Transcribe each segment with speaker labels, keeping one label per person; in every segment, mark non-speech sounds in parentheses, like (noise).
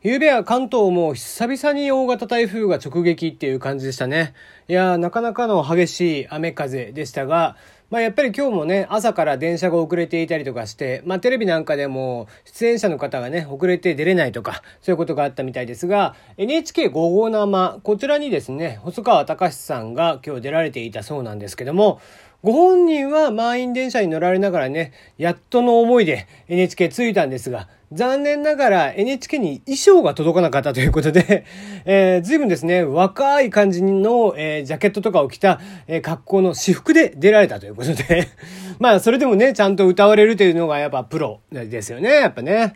Speaker 1: 昨べは関東も久々に大型台風が直撃っていう感じでしたね。いやー、なかなかの激しい雨風でしたが、まあやっぱり今日もね、朝から電車が遅れていたりとかして、まあテレビなんかでも出演者の方がね、遅れて出れないとか、そういうことがあったみたいですが、NHK 午後生、こちらにですね、細川隆さんが今日出られていたそうなんですけども、ご本人は満員電車に乗られながらね、やっとの思いで NHK 着いたんですが、残念ながら NHK に衣装が届かなかったということで、(laughs) えー、随分ですね、若い感じの、えー、ジャケットとかを着た、えー、格好の私服で出られたということで、(laughs) まあそれでもね、ちゃんと歌われるというのがやっぱプロですよね、やっぱね。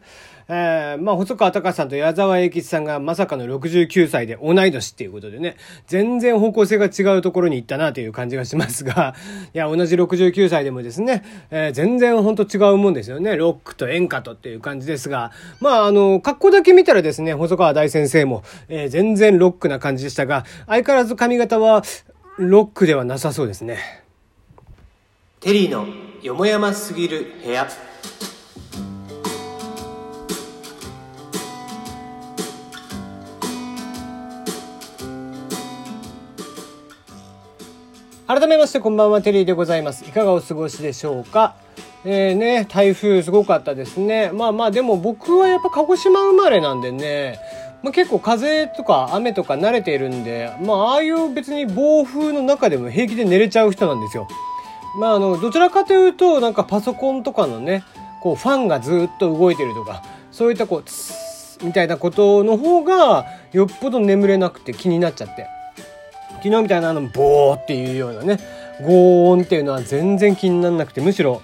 Speaker 1: えー、まあ、細川隆さんと矢沢永吉さんがまさかの69歳で同い年っていうことでね、全然方向性が違うところに行ったなという感じがしますが、(laughs) いや、同じ69歳でもですね、えー、全然ほんと違うもんですよね。ロックと演歌とっていう感じですが、まあ、あの、格好だけ見たらですね、細川大先生も、えー、全然ロックな感じでしたが、相変わらず髪型はロックではなさそうですね。テリーのよもやますぎる部屋。改めましてこんばんはテリーでございますいかがお過ごしでしょうか？えー、ね台風すごかったですねまあまあでも僕はやっぱ鹿児島生まれなんでねまあ、結構風とか雨とか慣れているんで、まあ、ああいう別に暴風の中でも平気で寝れちゃう人なんですよ。まあ、あの、どちらかというと、なんかパソコンとかのね、こう、ファンがずっと動いてるとか、そういったこう、みたいなことの方が、よっぽど眠れなくて気になっちゃって。昨日みたいなあのボーっていうようなねゴーンっていうのは全然気にならなくてむしろ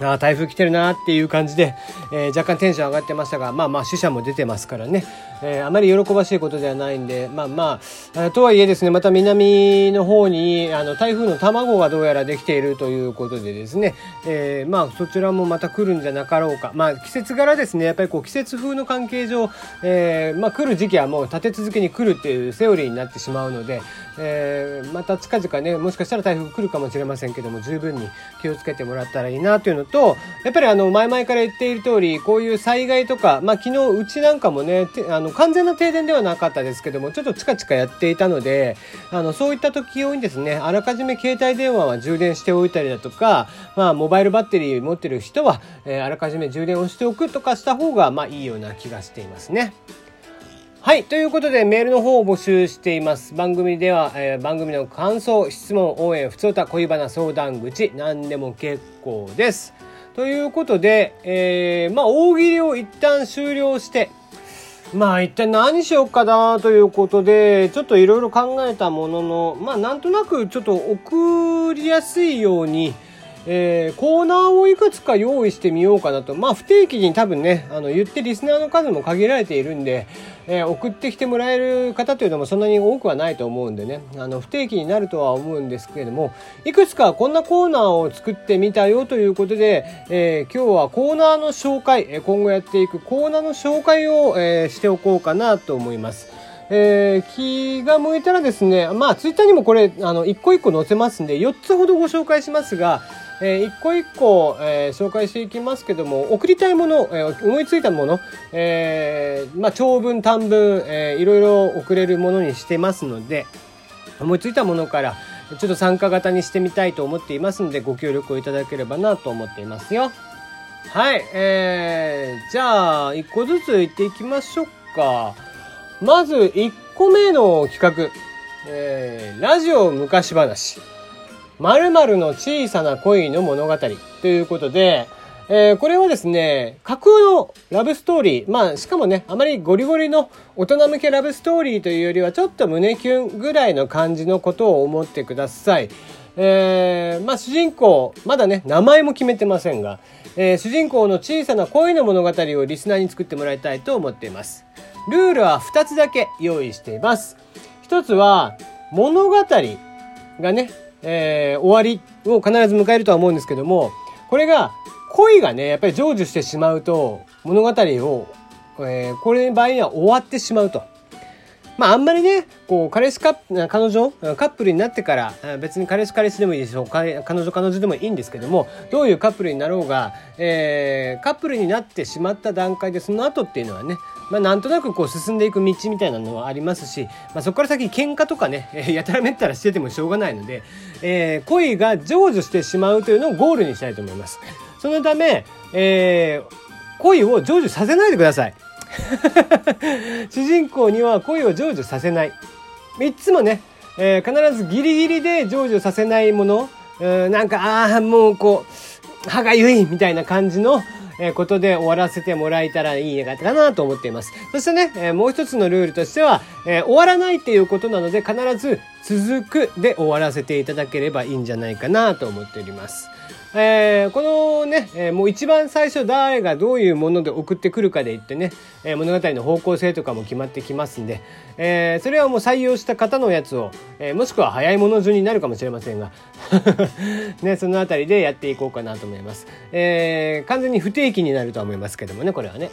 Speaker 1: ああ、台風来てるなっていう感じで、えー、若干テンション上がってましたが、まあまあ死者も出てますからね、えー、あまり喜ばしいことではないんで、まあまあ、とはいえですね、また南の方に、あの、台風の卵がどうやらできているということでですね、えー、まあそちらもまた来るんじゃなかろうか。まあ季節柄ですね、やっぱりこう季節風の関係上、えー、まあ来る時期はもう立て続けに来るっていうセオリーになってしまうので、えー、また近々ね、もしかしたら台風来るかもしれませんけども、十分に気をつけてもらったらいいなというのと、やっぱりあの、前々から言っている通り、こういう災害とか、まあ昨日うちなんかもね、あの、完全な停電ではなかったですけども、ちょっとチカチカやっていたので、あの、そういった時用にですね、あらかじめ携帯電話は充電しておいたりだとか、まあ、モバイルバッテリー持ってる人は、えー、あらかじめ充電をしておくとかした方が、まあいいような気がしていますね。はい。ということで、メールの方を募集しています。番組では、えー、番組の感想、質問、応援、ふつおた、恋バナ、相談口、何でも結構です。ということで、えー、まあ、大喜利を一旦終了して、まあ、一体何しようかなということで、ちょっといろいろ考えたものの、まあ、なんとなくちょっと送りやすいように、えー、コーナーをいくつか用意してみようかなと。まあ、不定期に多分ね、あの、言ってリスナーの数も限られているんで、えー、送ってきてもらえる方というのもそんなに多くはないと思うんでね、あの、不定期になるとは思うんですけれども、いくつかこんなコーナーを作ってみたよということで、えー、今日はコーナーの紹介、今後やっていくコーナーの紹介を、えしておこうかなと思います。えー、気が向いたらですね、まあ、ツイッターにもこれ、あの、一個一個載せますんで、4つほどご紹介しますが、えー、一個一個、えー、紹介していきますけども、送りたいもの、えー、思いついたもの、えー、まあ、長文、短文、えー、いろいろ送れるものにしてますので、思いついたものから、ちょっと参加型にしてみたいと思っていますので、ご協力をいただければなと思っていますよ。はい、えー、じゃあ、一個ずつ言っていきましょうか。まず、一個目の企画、えー、ラジオ昔話。〇〇の小さな恋の物語ということで、えー、これはですね、架空のラブストーリー。まあ、しかもね、あまりゴリゴリの大人向けラブストーリーというよりは、ちょっと胸キュンぐらいの感じのことを思ってください。えー、まあ、主人公、まだね、名前も決めてませんが、えー、主人公の小さな恋の物語をリスナーに作ってもらいたいと思っています。ルールは2つだけ用意しています。1つは、物語がね、えー、終わりを必ず迎えるとは思うんですけども、これが、恋がね、やっぱり成就してしまうと、物語を、えー、これの場合には終わってしまうと。まあ、あんまりね、こう、彼氏か、彼女、カップルになってから、別に彼氏彼氏でもいいでしょう、彼女彼女でもいいんですけども、どういうカップルになろうが、えー、カップルになってしまった段階で、その後っていうのはね、まあ、なんとなくこう進んでいく道みたいなのはありますし、まあ、そこから先喧嘩とかね、えー、やたらめったらしててもしょうがないので、えー、恋が成就してしまうというのをゴールにしたいと思います。そのため、えー、恋を成就させないでください。(laughs) 主人公には恋を成就させない。3つもね、えー、必ずギリギリで成就させないもの、うんなんか、ああ、もうこう、歯がゆいみたいな感じの、えことで終わらせてもらえたらいいかなと思っています。そしてね、えもう一つのルールとしては、え終わらないっていうことなので必ず続くで終わらせていただければいいんじゃないかなと思っております。えー、このね、えー、もう一番最初誰がどういうもので送ってくるかで言ってね、えー、物語の方向性とかも決まってきますんで、えそれはもう採用した方のやつを、えもしくは早いもの順になるかもしれませんが (laughs) ね、その辺りでやっていこうかなと思います。え完全に不定期になるとは思いますけどもね、これはね。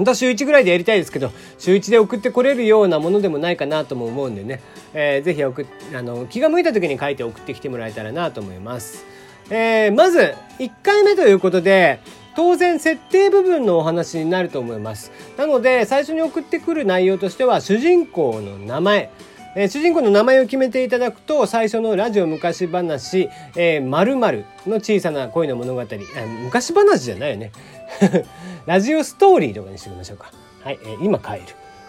Speaker 1: 本当は週1ぐらいでやりたいですけど、週1で送ってこれるようなものでもないかなとも思うんでね、えー、ぜひ送あの気が向いた時に書いて送ってきてもらえたらなと思います。えー、まず1回目ということで当然設定部分のお話になると思います。なので最初に送ってくる内容としては主人公の名前。えー、主人公の名前を決めていただくと最初のラジオ昔話「えー、〇〇の小さな恋の物語」昔話じゃないよね。ラジオストーリーとかにしてみましょうかはい、えー、今帰る、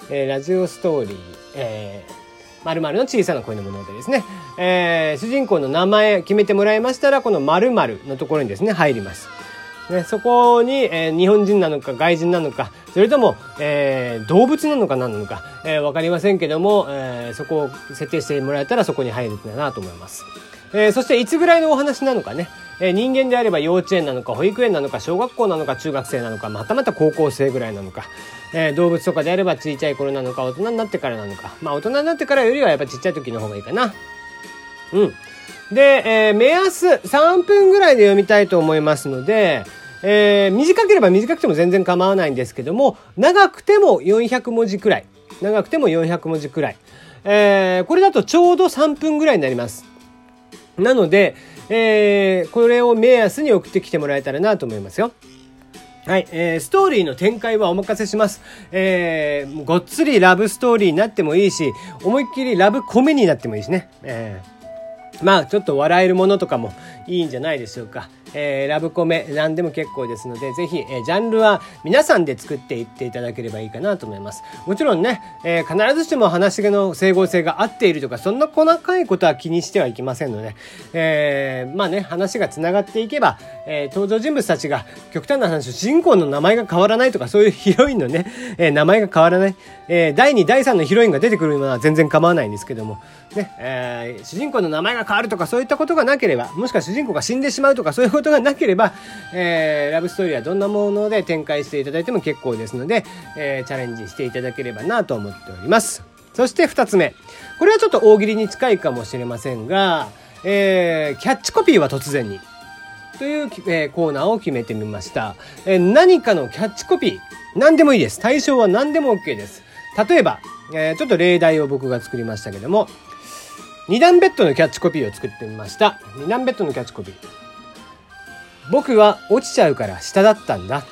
Speaker 1: えー、ラジオストーリー、えー、〇〇の小さな恋の物語ですね。えー、主人公の名前決めてもらいましたら、この〇〇のところにですね、入ります。ね、そこに、えー、日本人なのか外人なのか、それとも、えー、動物なのか何なのか、えー、わかりませんけども、えー、そこを設定してもらえたらそこに入るんだなと思います。えー、そしていつぐらいのお話なのかね、え人間であれば幼稚園なのか保育園なのか小学校なのか中学生なのかまたまた高校生ぐらいなのか、え、動物とかであれば小さい頃なのか大人になってからなのか。まあ大人になってからよりはやっぱちっちゃい時の方がいいかな。うん。で、えー、目安3分ぐらいで読みたいと思いますのでえー、短ければ短くても全然構わないんですけども長くても400文字くらい。長くても400文字くらい、えー、これだとちょうど3分ぐらいになります。なので、えー、これを目安に送ってきてもらえたらなと思いますよ。はい、えー、ストーリーの展開はお任せします。えー、ごっつりラブストーリーになってもいいし、思いっきりラブコメになってもいいしね。えー、まあ、ちょっと笑えるものとかもいいんじゃないでしょうか。えー、ラブコメ何でも結構ですのでぜひ、えー、ジャンルは皆さんで作っていっていただければいいかなと思います。もちろんね、えー、必ずしも話の整合性が合っているとかそんな細かいことは気にしてはいけませんので、えまあね話がつながっていけば、え登場人物たちが極端な話主人公の名前が変わらないとかそういうヒロインのね、え名前が変わらない、え第2第3のヒロインが出てくるのは全然構わないんですけどもね、え主人公の名前が変わるとかそういったことがなければもしくは主人公が死んでしまうとかそういうことことがなければ、えー、ラブストーリーはどんなもので展開していただいても結構ですので、えー、チャレンジしていただければなと思っております。そして2つ目。これはちょっと大喜利に近いかもしれませんが、えー、キャッチコピーは突然に。という、えー、コーナーを決めてみました、えー、何かのキャッチコピー。何でもいいです。対象は何でも OK です。例えば、えー、ちょっと例題を僕が作りましたけども、二段ベッドのキャッチコピーを作ってみました。二段ベッドのキャッチコピー。僕は落ちちゃうから下だったんだ。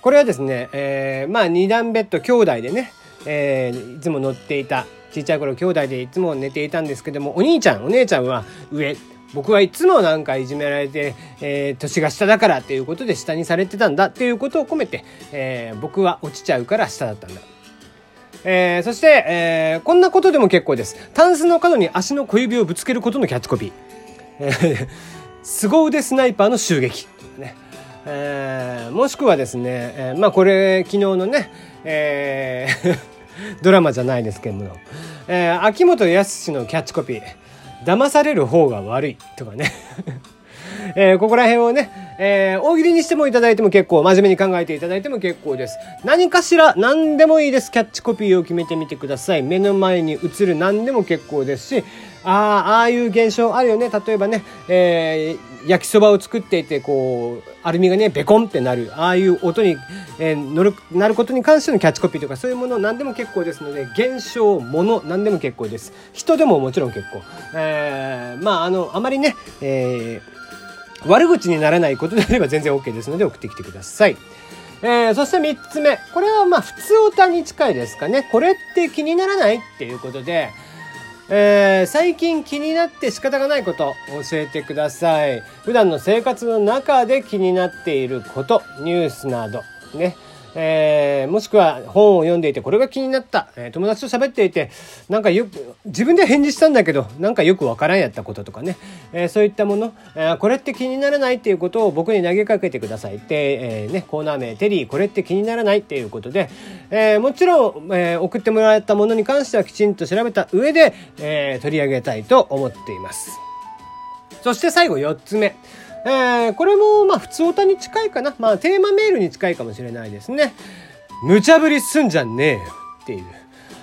Speaker 1: これはですね、えー、まあ二段ベッド兄弟でね、えー、いつも乗っていた、ちっちゃい頃兄弟でいつも寝ていたんですけども、お兄ちゃん、お姉ちゃんは上、僕はいつもなんかいじめられて、えー、年が下だからっていうことで下にされてたんだっていうことを込めて、えー、僕は落ちちゃうから下だったんだ。えー、そして、えー、こんなことでも結構です。タンスの角に足の小指をぶつけることのキャッチコピー。凄腕スナイパーの襲撃。ね。えー、もしくはですね、えー、まあこれ昨日のね、えー (laughs) ドラマじゃないですけども、えー、秋元康のキャッチコピー「騙される方が悪い」とかね。(laughs) えー、ここら辺をね、えー、大喜利にしてもいただいても結構、真面目に考えていただいても結構です。何かしら、何でもいいです。キャッチコピーを決めてみてください。目の前に映る何でも結構ですし、ああ、ああいう現象あるよね。例えばね、えー、焼きそばを作っていて、こう、アルミがね、ベコンってなる。ああいう音に、えー、乗る、なることに関してのキャッチコピーとか、そういうもの何でも結構ですので、現象、もの、何でも結構です。人でももちろん結構。えー、まあ、あの、あまりね、えー、悪口にならないことであれば全然 OK ですので送ってきてください。えー、そして3つ目。これはまあ普通歌に近いですかね。これって気にならないっていうことで、えー、最近気になって仕方がないこと教えてください。普段の生活の中で気になっていること、ニュースなど、ね。えー、もしくは本を読んでいてこれが気になった、えー、友達と喋っていてなんかよく自分で返事したんだけどなんかよくわからんやったこととかね、えー、そういったもの、え、これって気にならないっていうことを僕に投げかけてください。って、えね、コーナー名「テリーこれって気にならない」っていうことで、え、もちろん、え、送ってもらったものに関してはきちんと調べた上で、え、取り上げたいと思っています。そして最後4つ目。えー、これもまあ普通歌に近いかな。まあテーマメールに近いかもしれないですね。無茶ぶりすんじゃねえよっていう、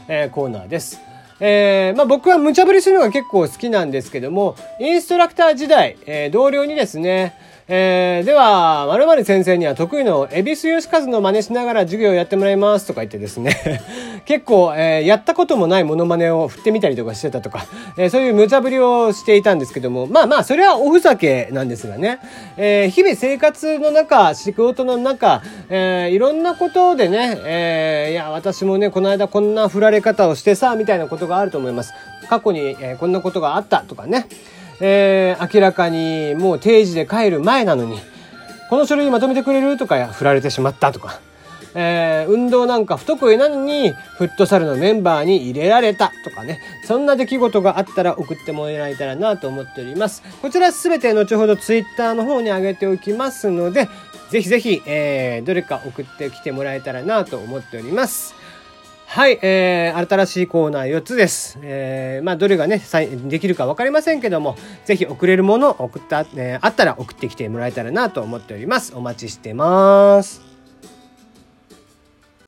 Speaker 1: えー、コーナーです。えー、まあ僕は無茶ぶりするのが結構好きなんですけども、インストラクター時代、えー、同僚にですね、えー、では、〇〇先生には得意の恵比寿義和の真似しながら授業をやってもらいますとか言ってですね (laughs) 結構、えー、やったこともないモノマネを振ってみたりとかしてたとか、えー、そういう無茶ぶりをしていたんですけども、まあまあ、それはおふざけなんですがね、えー、日々生活の中、仕事の中、えー、いろんなことでね、えー、いや、私もね、この間こんな振られ方をしてさ、みたいなことがあると思います。過去に、えー、こんなことがあったとかね。えー、明らかにもう定時で帰る前なのに、この書類まとめてくれるとか振られてしまったとか、えー、運動なんか不得意なのに、フットサルのメンバーに入れられたとかね、そんな出来事があったら送ってもらえたらなと思っております。こちらすべて後ほどツイッターの方に上げておきますので、ぜひぜひ、えー、どれか送ってきてもらえたらなと思っております。はい、えー、新しいコーナー4つです。えー、まあ、どれがね、できるか分かりませんけども、ぜひ送れるものを送った、えー、あったら送ってきてもらえたらなと思っております。お待ちしてます。